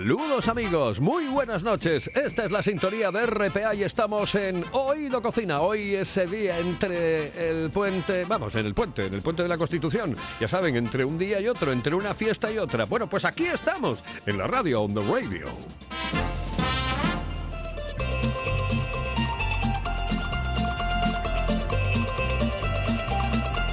Saludos amigos, muy buenas noches. Esta es la sintonía de RPA y estamos en Oído Cocina. Hoy ese día entre el puente, vamos, en el puente, en el puente de la Constitución. Ya saben, entre un día y otro, entre una fiesta y otra. Bueno, pues aquí estamos, en la radio, on the radio.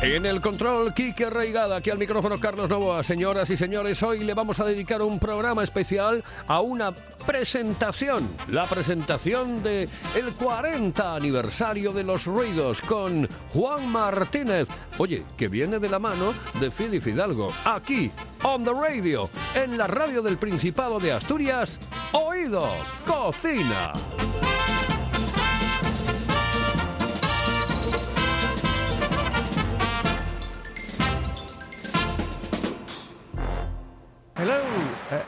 En el control, Quique Reigada, aquí al micrófono Carlos Novoa. Señoras y señores, hoy le vamos a dedicar un programa especial a una presentación. La presentación de el 40 aniversario de los ruidos con Juan Martínez. Oye, que viene de la mano de Fili Fidalgo. Aquí, on the radio, en la radio del Principado de Asturias, Oído Cocina.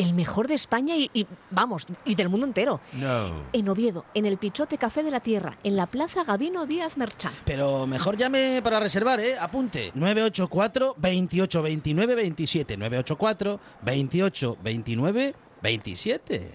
El mejor de España y, y, vamos, y del mundo entero. No. En Oviedo, en el Pichote Café de la Tierra, en la Plaza Gabino Díaz Merchán. Pero mejor llame para reservar, ¿eh? Apunte. 984 28 29 27. 984 28 29 27.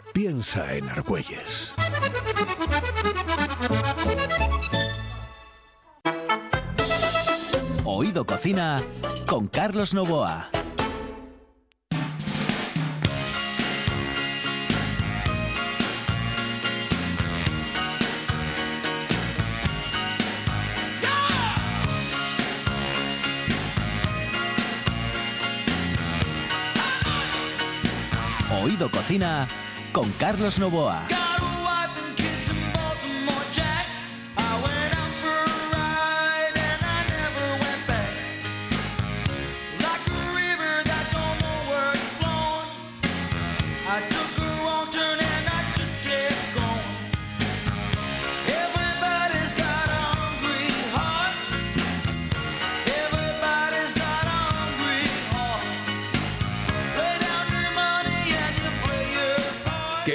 Piensa en Argüelles. Oído Cocina con Carlos Novoa. Oído Cocina con Carlos Novoa.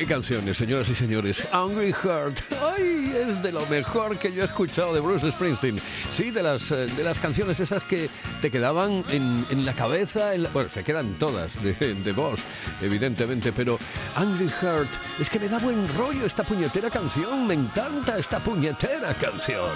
¡Qué canciones, señoras y señores! Angry Heart. ¡Ay! Es de lo mejor que yo he escuchado de Bruce Springsteen. Sí, de las, eh, de las canciones esas que te quedaban en, en la cabeza. bueno, se quedan todas de, de voz, evidentemente, pero Angry Heart es que me da buen rollo esta puñetera canción. Me encanta esta puñetera canción.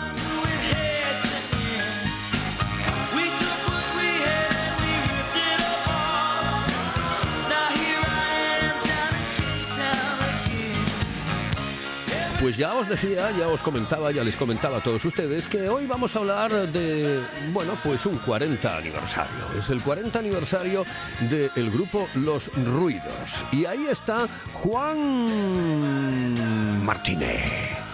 Pues ya os decía, ya os comentaba, ya les comentaba a todos ustedes que hoy vamos a hablar de, bueno, pues un 40 aniversario. Es el 40 aniversario del grupo Los Ruidos. Y ahí está Juan Martínez.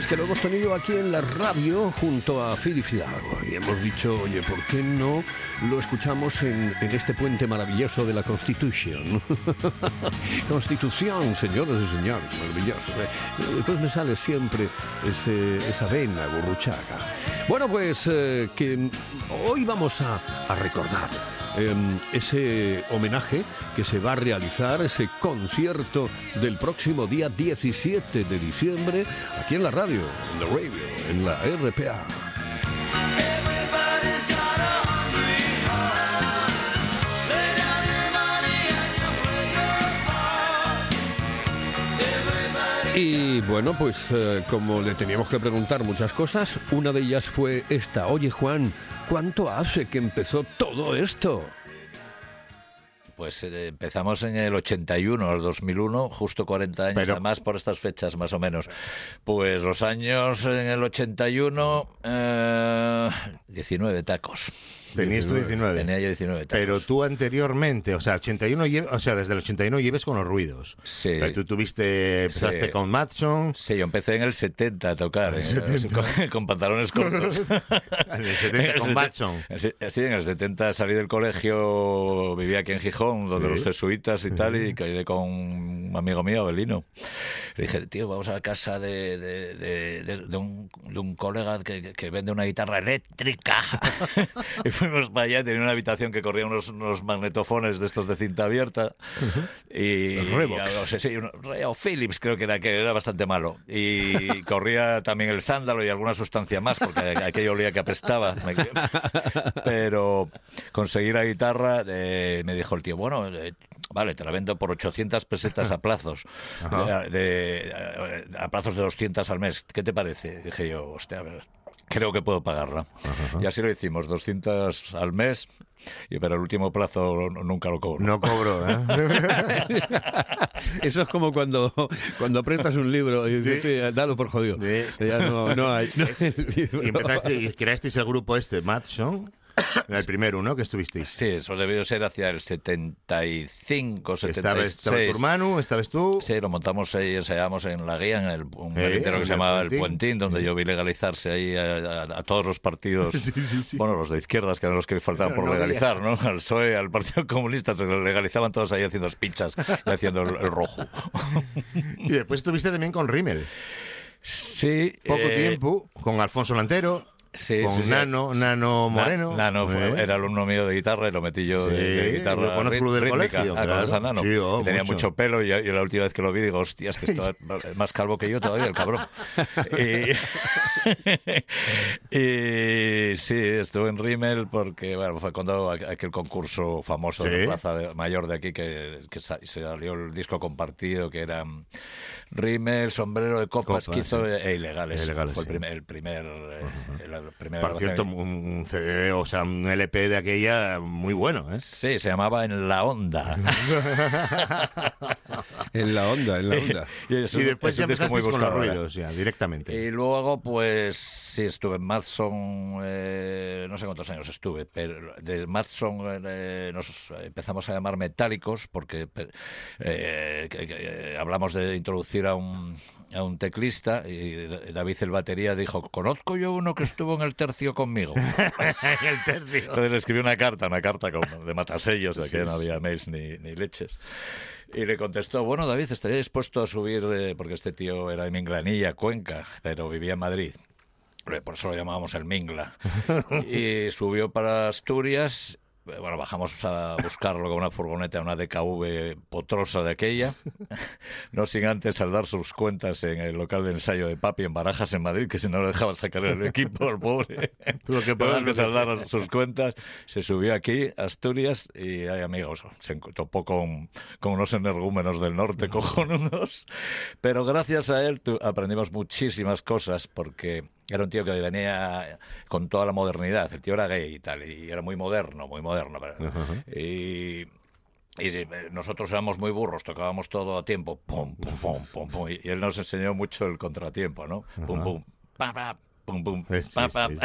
Es que lo hemos tenido aquí en la radio junto a Fidi Fidalgo. Y hemos dicho, oye, ¿por qué no lo escuchamos en, en este puente maravilloso de la Constitution? Constitución, señores y señores, maravilloso. Eh, Después me sale siempre ese- esa vena burruchaga. Bueno, pues eh, que hoy vamos a, a recordar ese homenaje que se va a realizar, ese concierto del próximo día 17 de diciembre, aquí en la radio, en la radio, en la RPA. Y bueno, pues eh, como le teníamos que preguntar muchas cosas, una de ellas fue esta. Oye Juan, ¿cuánto hace que empezó todo esto? Pues eh, empezamos en el 81, al 2001, justo 40 años, Pero- además por estas fechas más o menos. Pues los años en el 81, eh, 19 tacos. Tenías tú 19. Tenía yo 19 tacos. Pero tú anteriormente, o sea, 81 lle- o sea, desde el 81 lleves con los ruidos. Sí. Pero tú tuviste, empezaste Sí. con Matson, Sí, yo empecé en el 70 a tocar, ¿eh? Con, con pantalones cortos. en el 70 con Matson. Sí, sí, en el 70 salí del colegio, vivía aquí en Gijón, donde Sí. los jesuitas y tal, y quedé con un amigo mío, Abelino. Le dije, tío, vamos a casa de, de, de- de- de un, de un colega que, que vende una guitarra eléctrica. y fuimos para allá, tenía una habitación que corría unos, unos magnetofones de estos de cinta abierta. Y, Revox. y, no sé, sí, o Philips creo que era, que era bastante malo. Y corría también el sándalo y alguna sustancia más, porque aquello olía que apestaba. Pero conseguir la guitarra, eh, me dijo el tío, bueno, eh, vale, te la vendo por 800 pesetas a plazos, de, de- a plazos de 200 al mes. ¿Qué te parece? Dije yo, hostia, a ver, creo que puedo pagarla. Y así lo hicimos, 200 al mes. Y pero el último plazo nunca lo cobro. No cobró, ¿eh? Eso es como cuando, cuando prestas un libro y dices, Sí. "Sí, dalo por jodido. Sí. Ya no, no hay. no hay libro. y empezaste, y creasteis el grupo este, Matson, era el primero, ¿no? Que estuvisteis. Sí, eso debió ser hacia el 75, Estaba, estaba tu 76. hermano, estabas tú. Sí, lo montamos ahí, ensayamos en la guía, en el, un Eh, en que se llamaba El Puentín. Puentín, donde yo vi legalizarse ahí a, a- a todos los partidos, Sí, sí, sí. bueno, los de izquierdas, que eran los que faltaban por No había. legalizar, ¿no? Al PSOE, al Partido Comunista, se legalizaban todos ahí haciendo pinchas y haciendo el, el rojo. Y después estuviste también con Rimmel. Sí. Poco eh, tiempo, con Alfonso Lantero, Sí, con sí, sí. Nano, Nano Na- Moreno. Nano fue- era alumno mío de guitarra y lo metí yo de, guitarra. lo conozco rit- del rítmica. colegio, claro. ¿conoces a Nano? Oh, tenía mucho. mucho pelo y, y la última vez que lo vi digo, hostia, es que está más calvo que yo todavía, el cabrón. y, y sí, estuve en Rimmel porque bueno, fue cuando aqu- aquel concurso famoso de Plaza de- Mayor de aquí que, que sa- salió el disco compartido que era mm, Rimmel, sombrero de copas, sí. e ilegales. E Ilegales, fue el primer, el primer, eh, la primera Por cierto, un, un CD, o sea, un LP de aquella muy bueno, ¿eh? Sí, se llamaba En la Onda. En la onda, en la onda. y después es ya empezasteis muy con los ruidos, ya, directamente. Y luego, pues sí, estuve en Madson, eh, no sé cuántos años estuve, pero de Madson eh, nos empezamos a llamar metálicos porque eh, que- que, hablamos de introducir a un, a un teclista y David el batería dijo, conozco yo uno que estuvo en el tercio conmigo. el tercio. Entonces le escribí una carta, una carta como de matasellos, de que no había mails ni, ni leches. Y le contestó, bueno, David, estaría dispuesto a subir, eh, porque este tío era de Minglanilla, Cuenca, pero vivía en Madrid. Por eso lo llamábamos el Mingla. Y subió para Asturias. Bueno, bajamos a buscarlo con una furgoneta, una DKV potrosa de aquella. No sin antes saldar sus cuentas en el local de ensayo de Papi en Barajas, en Madrid, que si no le dejaban sacar el equipo, el pobre. Tuvo que pagar que lo saldar sus cuentas. Se subió aquí, Asturias, y hay amigos. Se topó con, con unos energúmenos del norte cojonudos. Pero gracias a él aprendimos muchísimas cosas porque era un tío que venía con toda la modernidad. El tío era gay y tal, y era muy moderno, muy moderno. pero- Y. Y nosotros éramos muy burros, tocábamos todo a tiempo, pum, pum, pum, pum, pum, y él nos enseñó mucho el contratiempo, ¿no? Pum, pum, pa, pa, pum, pum, sí, pa, pa, sí,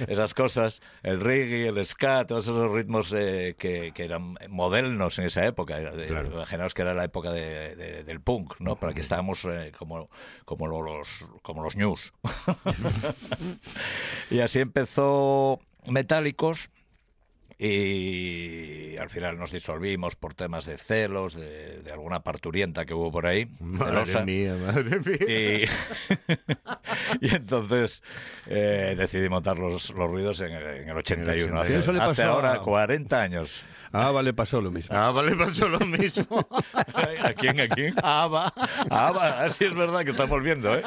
esas cosas, el reggae, el ska, todos esos ritmos eh, que, que eran modernos en esa época. Claro. Imaginaos que era la época de- de- del punk, ¿no? Para que estábamos eh, como, como los como los news. y así empezó Metálicos y al final nos disolvimos por temas de celos, de, de alguna parturienta que hubo por ahí. celosa. Madre mía, madre mía. Y, y entonces eh, decidí montar los, los ruidos en el, en el 81. Sí, Hace, eso le hace pasó ahora a- 40 años. Ah, vale, pasó lo mismo. Ah, vale, pasó lo mismo. ¿A quién? ¿A quién? Ah, va. Ah, va, ah, sí es verdad que estamos viendo, ¿eh?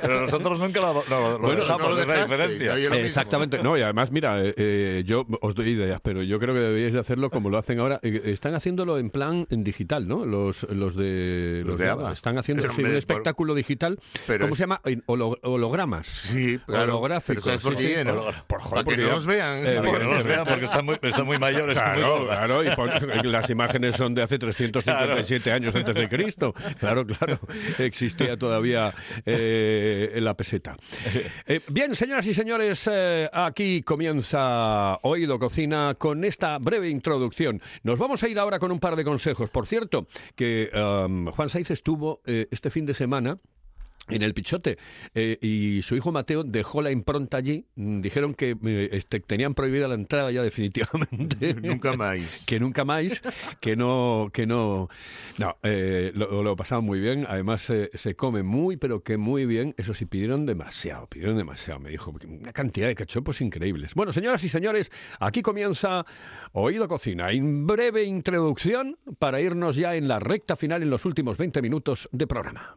Pero nosotros nunca lo, no, lo Bueno, dejamos, no lo la dejaste, diferencia. no, yo lo mismo. Exactamente, no, y además, mira, eh, eh, yo os doy pero yo creo que deberíais de hacerlo como lo hacen ahora. Eh, están haciéndolo en plan en digital, ¿no? Los, los de, Los de ABBA. Están haciendo sí, un espectáculo digital. pero ¿Cómo es- se llama? Holo- hologramas. Sí, claro. Holográficos. Pero ¿sabes por sí, por joder, Para que porque no los vean. Eh, Para que no los vean porque están muy, están muy mayores, Claro, claro, y por- las imágenes son de hace 357 años antes de Cristo. Claro, claro, existía todavía eh, la peseta. Eh, bien, señoras y señores, eh, aquí comienza Oído Cocina con esta breve introducción. Nos vamos a ir ahora con un par de consejos. Por cierto, que Juan Saiz estuvo eh, este fin de semana en el Pichote. eh, y su hijo Mateo dejó la impronta allí. Mm, Dijeron que eh, este, tenían prohibida la entrada ya definitivamente. Nunca más. que nunca más, que no, que no, no, eh, lo, lo pasaban muy bien, además eh, se come muy, pero que muy bien, eso sí, pidieron demasiado, pidieron demasiado, me dijo, una cantidad de cachopos increíbles. Bueno, señoras y señores, aquí comienza Oído Cocina, en breve introducción para irnos ya en la recta final en los últimos 20 minutos de programa.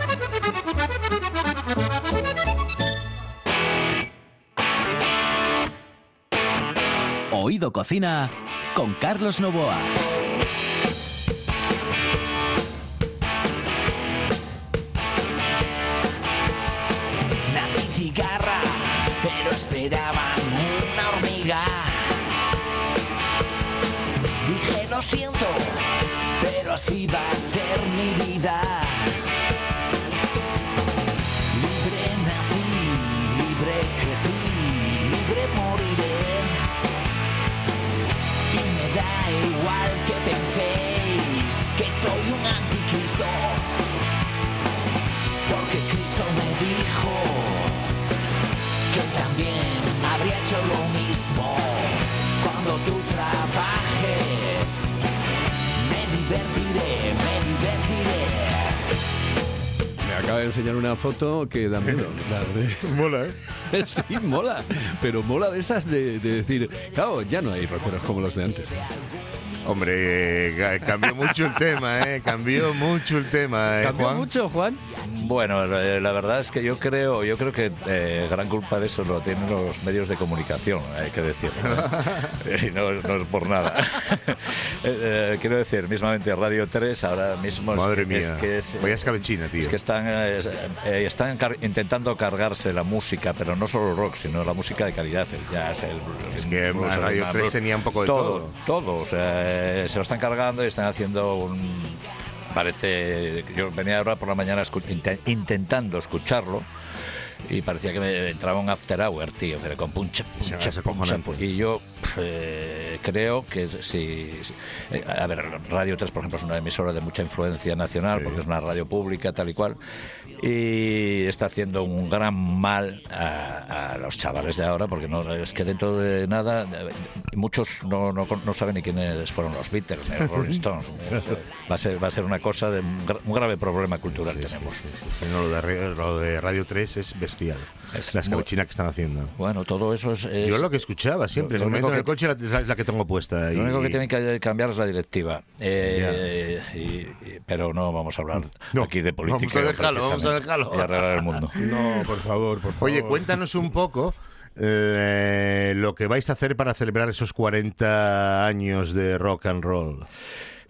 Oído Cocina con Carlos Novoa. Nací cigarra, pero esperaban una hormiga. Dije lo siento, pero así va a ser mi vida. Acaba de enseñar una foto que da miedo. Da- Mola, ¿eh? Sí, mola. Pero mola de esas de, de decir, claro, ya no hay rockeros como los de antes. Hombre, eh, cambió mucho el tema, ¿eh? Cambió mucho el tema, ¿eh, ¿Cambió Juan? mucho, Juan? Bueno, la verdad es que yo creo, yo creo que eh, gran culpa de eso lo tienen los medios de comunicación, hay que decirlo. ¿eh? Y no, no es por nada. Eh, eh, quiero decir, mismamente Radio 3 ahora mismo es Madre es mía. que es, Vaya escabechina, tío. es que están, es- están car- intentando cargarse la música, pero no solo rock, sino la música de calidad, el jazz, el Es que el el Radio and 3 blues, tenía un poco de todo. Todo, o sea, eh, se lo están cargando y están haciendo un... Parece, yo venía ahora por la mañana escu- inte- intentando escucharlo y parecía que me entraba un after hour, tío, pero con puncha, y yo eh, creo que si, si- eh, a ver, Radio 3 por ejemplo es una emisora de mucha influencia nacional porque es una radio pública tal y cual y está haciendo un gran mal a, a los chavales de ahora porque no es que dentro de nada eh, muchos no, no, no saben ni quiénes fueron los Beatles ni los Rolling Stones. Va a ser va a ser una cosa de un, gra- un grave problema cultural tenemos. no, lo, de, Re- lo de Radio 3 es bestial. Es la muy- escabechina que están haciendo. bueno todo eso es, es- Yo lo que escuchaba siempre, lo en el único momento en el que- coche es la que tengo puesta. Lo único que tienen que cambiar es la directiva. Eh, y- y- pero no vamos a hablar No, aquí de política. vamos a dejarlo, vamos a dejarlo. Y arreglar el mundo. No, por favor, por favor. Oye, cuéntanos un poco eh, lo que vais a hacer para celebrar esos 40 años de rock and roll.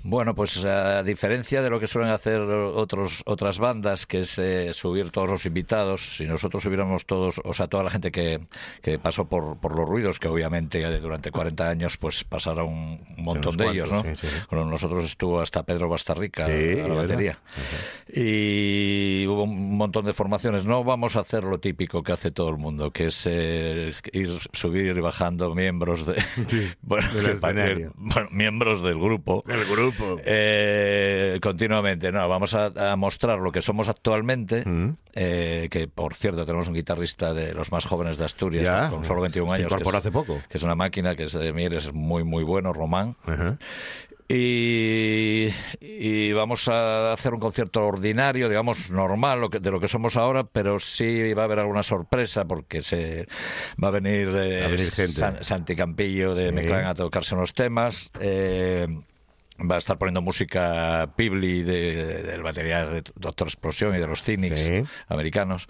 Bueno, pues a diferencia de lo que suelen hacer otros, otras bandas, que es eh, subir todos los invitados, si nosotros subiéramos todos, o sea, toda la gente que, que pasó por, por los ruidos, que obviamente eh, durante 40 años pues pasaron un montón de ellos, ¿no? sí, sí. Con nosotros estuvo hasta Pedro Bastarrica Sí, a la batería. Y hubo un montón de formaciones. No vamos a hacer lo típico que hace todo el mundo, que es eh, ir, subir y bajando miembros de, bueno, del que bueno, miembros del grupo. El grupo. Eh, continuamente, no, vamos a, a mostrar lo que somos actualmente, Mm. eh, que por cierto tenemos un guitarrista de los más jóvenes de Asturias, Ya, con solo 21 se años, es, hace poco. que es una máquina, que es de Mieres, es muy muy bueno, Román. Ajá. Y, y vamos a hacer un concierto ordinario, digamos, normal lo que, de lo que somos ahora, pero sí va a haber alguna sorpresa porque se va a venir, eh, Va a venir gente. San- Santi Campillo de Sí. Meclán a tocarse unos temas. eh, va a estar poniendo música Pibli de, del batería de Doctor Explosión y de los Cynics Sí. americanos.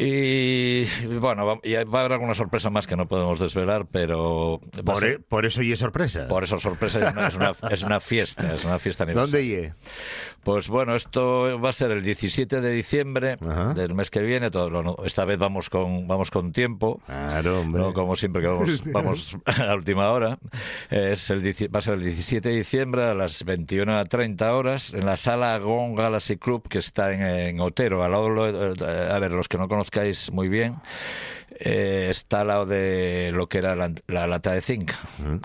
Y bueno, va, y va a haber alguna sorpresa más que no podemos desvelar, pero Por, ser- e- por eso y es sorpresa. por eso sorpresa es una, es una, es una fiesta, es una fiesta ¿Dónde aniversaria. Pues bueno, esto va a ser el 17 de diciembre Ajá. del mes que viene. Todo, no, esta vez vamos con vamos con tiempo. Claro, hombre. No como siempre que vamos, vamos a la última hora. Es el, va a ser el 17 de diciembre a las 21.30 horas en la sala Gong Galaxy Club que está en, en Otero. Al lado, a ver, los que no conozcáis muy bien, eh, está al lado de lo que era la, la lata de zinc.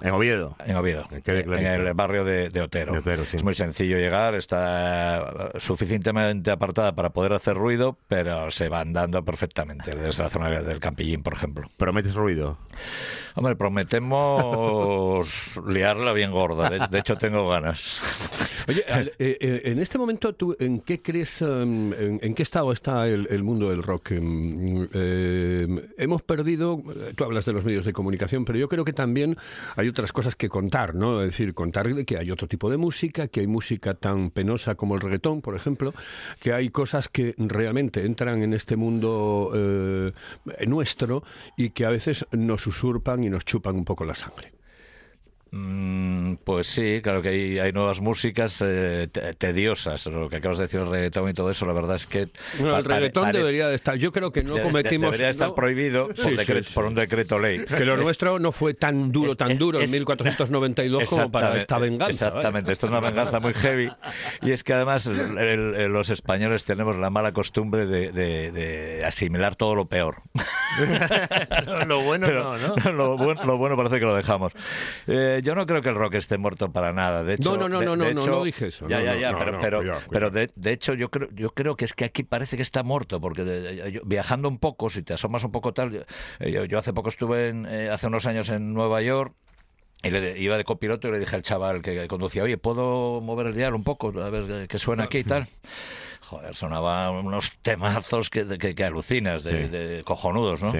En Oviedo. En Oviedo, en el barrio de, de Otero. De Otero, sí. Es muy sencillo llegar, está suficientemente apartada para poder hacer ruido, pero se va andando perfectamente desde la zona del Campillín, por ejemplo. ¿Prometes ruido? Hombre, prometemos liarla bien gorda. De, hecho, tengo ganas. Oye, al- eh, eh, en este momento, ¿tú en qué crees, em, en, qué estado está el, mundo del rock? Eh, hemos perdido, eh, tú hablas de los medios de comunicación, pero yo creo que también hay otras cosas que contar, ¿no? Es decir, contar que hay otro tipo de música, que hay música tan penosa como el reggaetón, por ejemplo, que hay cosas que realmente entran en este mundo nuestro y que a veces nos usurpan y nos chupan un poco la sangre. Mm, Pues sí, claro que hay, hay nuevas músicas eh, te- tediosas. Lo que acabas de decir, el reggaetón y todo eso, la verdad es que. Bueno, el reggaetón pare- debería de estar. Yo creo que no de- de- cometimos. Debería estar no- prohibido por, Sí, sí, decreto- sí. por un decreto ley. Que lo Es- nuestro no fue tan duro, es- tan es- duro en es- 1492 como para esta venganza. Exactamente, esto es una venganza muy heavy. Y es que además el- el- el- los españoles tenemos la mala costumbre de, de- de asimilar todo lo peor. lo bueno Pero no, ¿no? lo, bueno, lo bueno parece que lo dejamos. Eh, yo no creo que el rock esté muerto para nada. De hecho, No, no, no, de- no, de no, hecho- no dije eso. Ya, No, ya, no, ya, no, pero, no, pero, cuidado, pero de, de hecho yo creo, yo creo que es que aquí parece que está muerto, porque yo- viajando un poco, si te asomas un poco tal, yo, eh, yo- yo hace poco estuve en, eh, hace unos años en Nueva York. Y le, iba de copiloto y le dije al chaval que conducía, oye, ¿puedo mover el dial un poco? A ver qué suena aquí y tal. Joder, sonaban unos temazos que, que, que alucinas, de, Sí. de cojonudos, ¿no? Sí.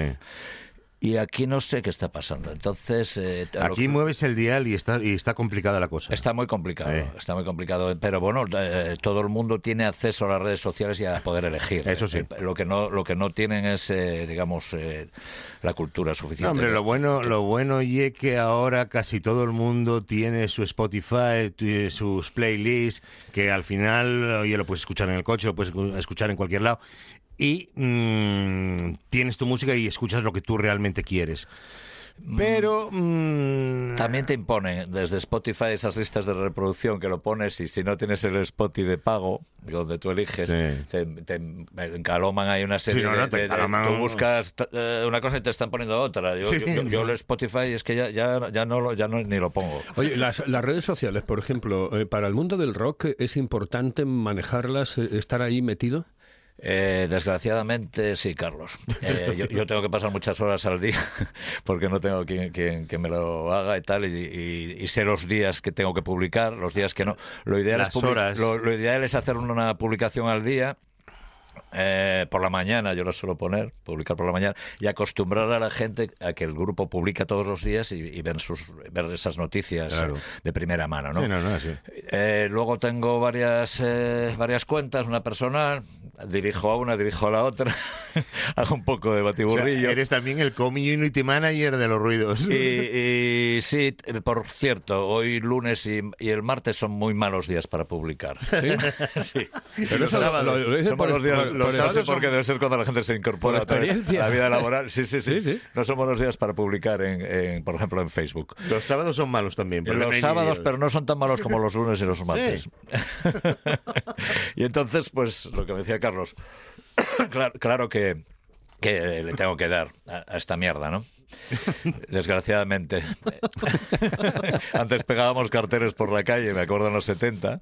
Y aquí no sé qué está pasando. Entonces, eh, Aquí que- mueves el dial y está, y está complicada la cosa. Está muy complicado, Eh. está muy complicado, pero bueno, eh, todo el mundo tiene acceso a las redes sociales y a poder elegir. Eso sí. Eh, lo que no, lo que no tienen es, eh, digamos, eh, la cultura suficiente. No, hombre, lo bueno, lo bueno y que ahora casi todo el mundo tiene su Spotify, sus playlists, que al final, oye, lo puedes escuchar en el coche, lo puedes escuchar en cualquier lado, y mm, tienes tu música y escuchas lo que tú realmente quieres. Pero mm, También te impone desde Spotify esas listas de reproducción que lo pones y si no tienes el Spotify de pago, donde tú eliges, Sí. te, te encaloman ahí una serie Sí, no, no, de, de- Tú buscas eh, una cosa y te están poniendo otra. Yo, Sí. yo, yo- yo el Spotify es que ya, ya, ya, no, lo- ya no, ni lo pongo. Oye, las, las redes sociales, por ejemplo, eh, para el mundo del rock es importante manejarlas, eh, estar ahí metido. Eh, desgraciadamente, sí, Carlos. Eh, yo, yo tengo que pasar muchas horas al día porque no tengo quien, me lo haga y tal, y, y- y sé los días que tengo que publicar, los días que no. Lo ideal, Las es, publi- horas. Lo, lo ideal es hacer una publicación al día. Eh, por la mañana, yo lo suelo poner, publicar por la mañana, y acostumbrar a la gente a que el grupo publica todos los días y, y ver, sus, ver esas noticias Claro. eh, de primera mano. ¿no? sí, no, no, sí. Eh, luego tengo varias eh, varias cuentas, una personal, dirijo a una, dirijo a la otra, hago un poco de O sea, batiburrillo. eres también el community manager de los ruidos. y, y sí, por cierto, hoy lunes y, y el martes son muy malos días para publicar. ¿sí? Sí. Pero eso lo, lo- lo dice Son por, malos días, por- los no sé por qué debe ser cuando la gente se incorpora a la vida laboral. Sí, sí, sí. Sí, sí. No son buenos días para publicar, en, en, por ejemplo, en Facebook. Los sábados son malos también. pero Los sábados, pero no son tan malos como los lunes y los martes. y entonces, pues, lo que me decía Carlos, claro, claro que, que le tengo que dar a, a esta mierda, ¿no? Desgraciadamente. Antes pegábamos carteles por la calle, me acuerdo en los 70.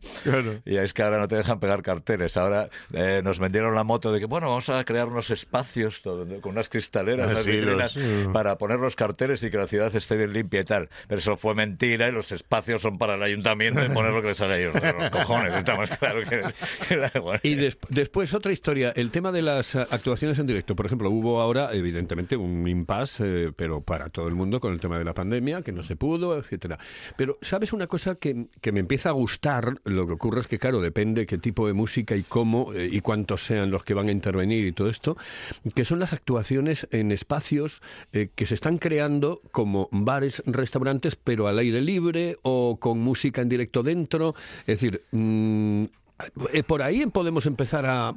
Y es que ahora no te dejan pegar carteles. Ahora eh, nos vendieron la moto de que, bueno, vamos a crear unos espacios con unas cristaleras Ah, unas sí, los- para poner los carteles y que la ciudad esté bien limpia y tal. Pero eso fue mentira y los espacios son para el ayuntamiento y poner lo que les sale a ellos de los cojones. Está más claro que, que da igual. Y des- después otra historia, el tema de las actuaciones en directo. Por ejemplo, hubo ahora, evidentemente, un impasse, eh, pero para todo el mundo con el tema de la pandemia, que no se pudo, etcétera. Pero, ¿sabes una cosa que, que me empieza a gustar? Lo que ocurre es que, claro, depende qué tipo de música y cómo eh, y cuántos sean los que van a intervenir y todo esto, que son las actuaciones en espacios eh, que se están creando como bares, restaurantes, pero al aire libre o con música en directo dentro. Es decir, mm, eh, por ahí podemos empezar a-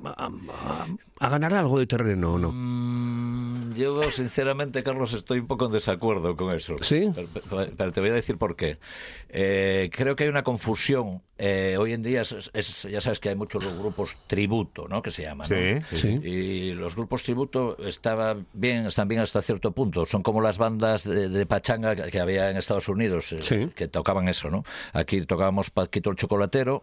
a ganar algo de terreno, ¿o no? Mm, Yo, sinceramente, Carlos, estoy un poco en desacuerdo con eso. ¿Sí? Pero, pero- pero te voy a decir por qué. Eh, creo que hay una confusión. Eh, hoy en día, es- es- ya sabes que hay muchos grupos tributo, ¿no? Que se llaman. ¿no? Sí, Sí. Y los grupos tributo estaba bien, están bien hasta cierto punto. Son como las bandas de, de pachanga que, que había en Estados Unidos, eh, Sí. que tocaban eso, ¿no? Aquí tocábamos Paquito el Chocolatero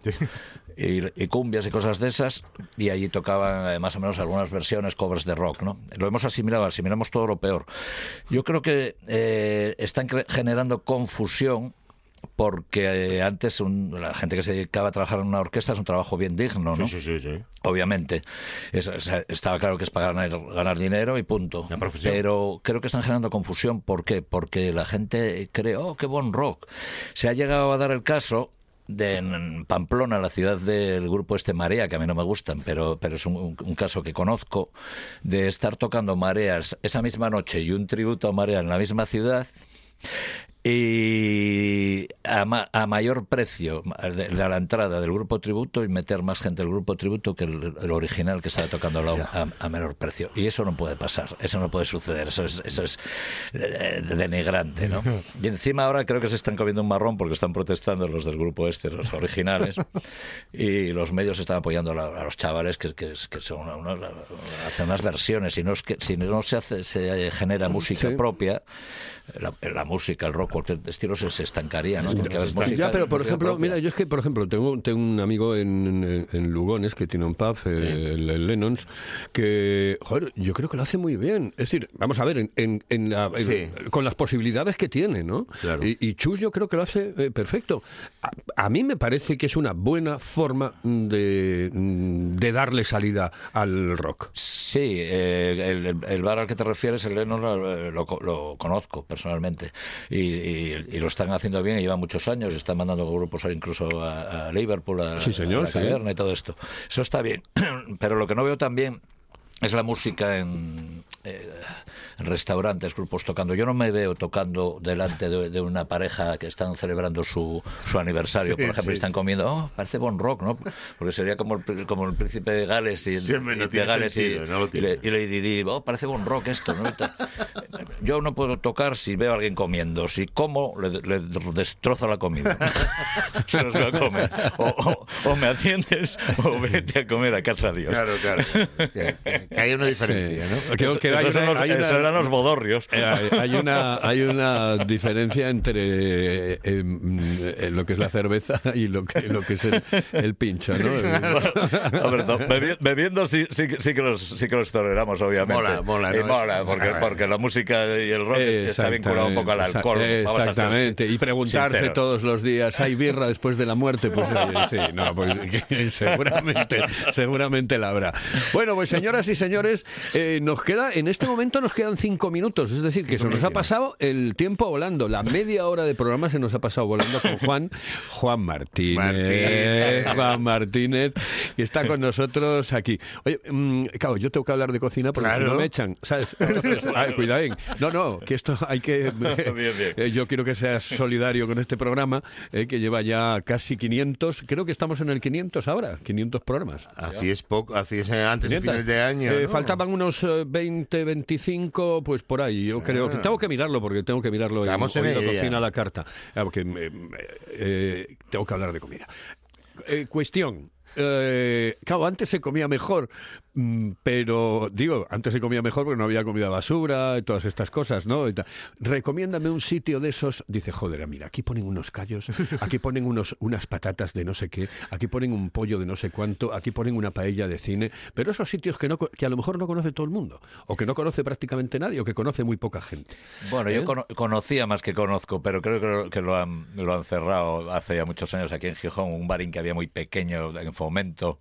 y, y cumbias y cosas de esas, y allí tocaban eh, más o menos algunas versiones, covers de rock, ¿no? Lo hemos asimilado, asimilamos todo lo peor. Yo creo que eh, están generando confusión porque eh, antes un- la gente que se dedicaba a trabajar en una orquesta es un trabajo bien digno, ¿no? Sí, sí, sí, sí. Obviamente, Es- es- estaba claro que es para ganar, ganar dinero y punto. La. Pero creo que están generando confusión. ¿Por qué? Porque la gente cree, oh, qué buen rock. Se ha llegado a dar el caso de en Pamplona, la ciudad del grupo este Marea, que a mí no me gustan, pero, pero es un, un caso que conozco, de estar tocando Mareas esa misma noche y un tributo a Marea en la misma ciudad y a, ma- a mayor precio de, de la entrada del grupo tributo y meter más gente del grupo tributo que el, el original que estaba tocando lado a, a menor precio. Y eso no puede pasar, eso no puede suceder, eso es, eso es eh, denigrante, ¿no? Y encima ahora creo que se están comiendo un marrón porque están protestando los del grupo este, los originales, y los medios están apoyando a, la- a los chavales que, que, que son hacen unas versiones, y no es que si no se hace, se genera música Sí. propia, la, la música, el rock, cualquier estilo se, se estancaría, ¿no? Tiene que haber música- ya, pero por ejemplo, propia. mira, yo es que, por ejemplo, tengo, tengo un amigo en, en- Lugones que tiene un pub, eh, el, el Lennons, que, joder, yo creo que lo hace muy bien. Es decir, vamos a ver, en, en- en la- Sí. con las posibilidades que tiene, ¿no? Claro. Y, y Chus yo creo que lo hace eh, perfecto. A, a mí me parece que es una buena forma de, de darle salida al rock. Sí, eh, el, el- bar al que te refieres, el Lennon, lo, lo lo conozco personalmente y, y- y lo están haciendo bien, llevan muchos años, están mandando grupos incluso a, a Liverpool, a, Sí, señor, a la sí. caverna y todo esto. Eso está bien, pero lo que no veo también es la música en, eh, restaurantes, grupos tocando. Yo no me veo tocando delante de, de una pareja que están celebrando su, su aniversario, Sí, por ejemplo, sí, y están sí. comiendo, oh, parece bon rock, ¿no? Porque sería como el, como el príncipe de Gales y, Sí, no y de Gales y- sentido, no lo y, le- tiene. y Lady Di, oh, parece bon rock esto, ¿no? Y yo no puedo tocar si veo a alguien comiendo. Si como, le, le destrozo la comida. Se los veo comer. O, o- o me atiendes o vete a comer a casa de Dios. Claro, claro. Que, que- que hay una diferencia, ¿no? Creo que hay Esos son una- los- una- esos eran los bodorrios. Eh, hay, hay una, hay una diferencia entre eh, em, eh, lo que es la cerveza y lo que, lo que es el, el pincho, ¿no? No, bebi- bebiendo sí, sí, que- sí que los, sí que los toleramos, obviamente. Mola, mola, Y ¿no? mola, porque, porque la música y el rock está vinculado un poco al alcohol. a ser Exactamente. Y preguntarse sinceros. todos los días, ¿hay birra después de la muerte? Pues oye, sí, no, pues seguramente, seguramente la habrá. Bueno, pues señoras y señores, eh, nos queda, en este momento nos quedan cinco minutos, es decir, que se nos ha pasado el tiempo volando. La media hora de programa se nos ha pasado volando con Juan, Juan Martínez. Martínez. Juan Martínez, y está con nosotros aquí. Oye, mm, claro, yo tengo que hablar de cocina porque si no me echan, ¿sabes? Ay, cuidadín. No, no, que esto hay que... Bien, bien. Eh, Yo quiero que seas solidario con este programa, eh, que lleva ya casi 500, creo que estamos en el 500 ahora, 500 programas. Así es poco, así es eh, antes de 500. fines de año. Eh, ¿no? Faltaban unos eh, 20, 25, pues por ahí. Yo creo que tengo que mirarlo porque tengo que mirarlo en Ah. Estamos en Oído ella. Cocina a la carta. Ah, Porque eh, eh, tengo que hablar de comida. Eh, cuestión. Eh, claro, antes se comía mejor, mm, pero digo, antes se comía mejor porque no había comida basura y todas estas cosas, ¿no? Y. Recomiéndame un sitio de esos. Dice, joder, mira, aquí ponen unos callos, aquí ponen unos, unas patatas de no sé qué, aquí ponen un pollo de no sé cuánto, aquí ponen una paella de cine, pero esos sitios que, no, que a lo mejor no conoce todo el mundo, o que no conoce prácticamente nadie, o que conoce muy poca gente. Bueno, ¿Eh? yo cono- conocía más que conozco, pero creo que lo, que lo han, lo han cerrado hace ya muchos años aquí en Gijón, un barín que había muy pequeño en fomento,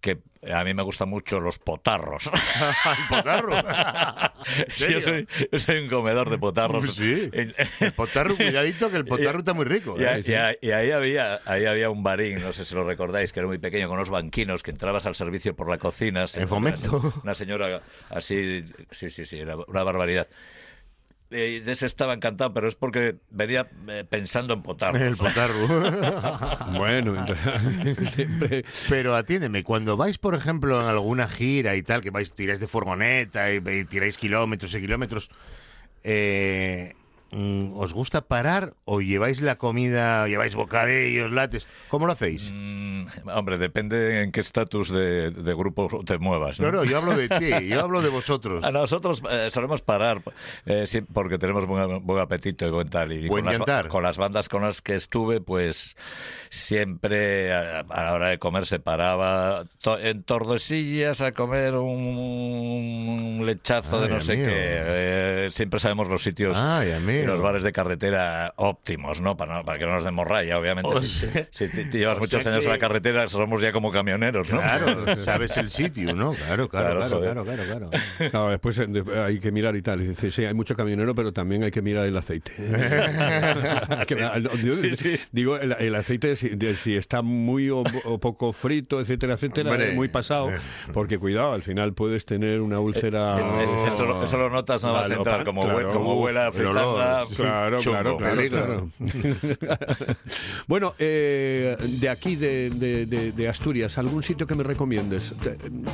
que a mí me gustan mucho los potarros. ¿El potarro? ¿En Sí, yo, soy, yo soy un comedor de potarros. Sí. El potarro, cuidadito, que el potarro está muy rico. Y, ¿eh? y a- y ahí había ahí había un barín, no sé si lo recordáis, que era muy pequeño, con unos banquinos, que entrabas al servicio por la cocina. En Fomento. Una, una señora así, sí, sí, sí, era una barbaridad. Eh, estaba encantado, pero es porque venía eh, pensando en potarros. El potarro. Bueno, entonces, siempre... Pero atiéndeme, cuando vais, por ejemplo, en alguna gira y tal, que vais, tiráis de furgoneta y, y tiráis kilómetros y kilómetros, eh, ¿os gusta parar o lleváis la comida, lleváis bocadillos, lates? ¿Cómo lo hacéis? Mm, hombre, depende en qué estatus de, de grupo te muevas. ¿no? No, no, yo hablo de ti, yo hablo de vosotros. A nosotros eh, solemos parar eh, sí, porque tenemos buen, buen apetito y buen tal. Y Buen con, las, con las bandas con las que estuve, pues siempre a, a la hora de comer se paraba to- en Tordesillas a comer un lechazo de no sé amigo. qué. Eh, siempre sabemos los sitios Ay, y los bares de carretera óptimos, ¿no? Para, no- para que no nos demos raya, obviamente. O si, sea- si te, te llevas o muchos sea años en la carretera, somos ya como camioneros, ¿no? Claro, sabes el sitio, ¿no? Claro, claro, Claro, claro, claro, claro, claro. Claro, después eh, hay que mirar y tal. Y dice, sí, hay mucho camionero, pero también hay que mirar el aceite. Digo, Sí, sí. digo, el, el aceite, si, de- si está muy o, o poco frito, etcétera, etcétera, Hombre. muy pasado, porque cuidado, al final puedes tener una úlcera... Eh, es- eso, lo- eso lo notas nada más entrar, como, claro. como huela a fritanga. Claro, chungo. claro, claro, claro. bueno, eh, de aquí, de, de- de- de Asturias, ¿algún sitio que me recomiendes?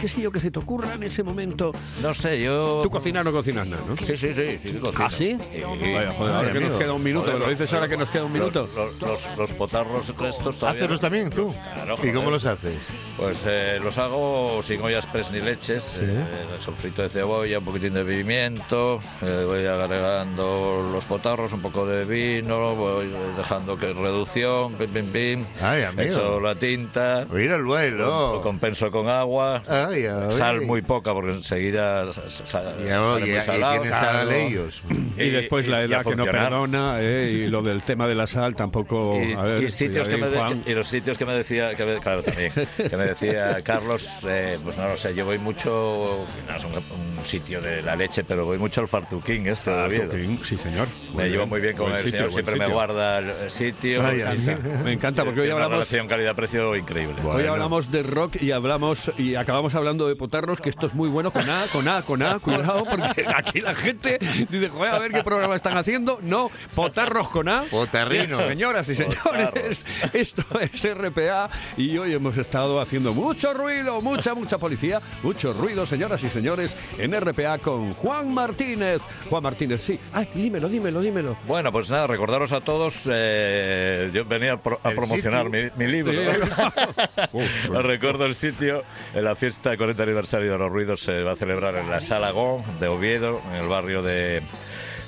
¿Qué sitio que se te ocurra en ese momento? No sé, yo... Tú cocinas no cocinas nada, ¿no? Sí, sí, sí, sí, cocino. ¿Ah, sí? Vaya, joder, ahora que nos queda un minuto, lo dices ahora que nos queda un minuto. Los, los- los potarros estos todavía... ¿Hacerlos también tú? Claro, ¿Y cómo los haces? Pues eh, los hago sin ollas pres ni leches, eh, sofrito de cebolla, un poquitín de pimiento, eh, voy agregando los potarros, un poco de vino, voy dejando que reducción, pim, pim, pim, Ay, amigo. echo la tinta, Mira el lo vuelo. compenso con agua, Ay, ay. sal muy poca porque enseguida sa- sa- Ya, sale muy y salado. sal ellos. Y después la y edad que no perdona, ¿eh? y lo del tema de la sal tampoco. Y, a ver, y sitios que me de- Juan. y los sitios que me decía que me- claro también que me decía Carlos eh, pues no lo sé yo voy mucho no es un, un sitio de la leche pero voy mucho al Fartuquín este de. Fartuquín, Sí, señor. Me llevo muy bien con el sitio, señor siempre me guarda el sitio Ay, me encanta. Me encanta porque hoy una hablamos. relación calidad-precio increíble Hoy hablamos de rock y hablamos y acabamos hablando de potarros, que esto es muy bueno con A, con A, con A, cuidado, porque aquí la gente dice, joder, a ver qué programa están haciendo. No, potarros con A. Potarrino. Señoras y señores, esto es RPA y hoy hemos estado haciendo mucho ruido, mucha, mucha policía, mucho ruido, señoras y señores, en RPA con Juan Martínez. Juan Martínez, sí. Ay, dímelo, dímelo, dímelo. Bueno, pues nada, recordaros a todos, eh, yo venía a, pro- a promocionar mi, mi libro. Os recuerdo el sitio, en la fiesta 40 aniversario de los ruidos se va a celebrar en la Sala Gón de Oviedo, en el barrio de,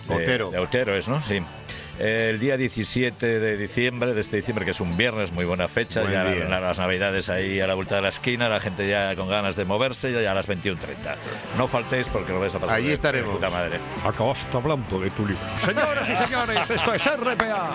de Otero. de Otero es, ¿no? Sí. El día 17 de diciembre, de este diciembre, que es un viernes, muy buena fecha, Buen ya la- las navidades ahí a la vuelta de la esquina, la gente ya con ganas de moverse, ya a las 21.30. No faltéis porque lo vais a pasar Allí estaremos. puta madre. Acabas hablando de tu libro. Señoras y señores, esto es RPA.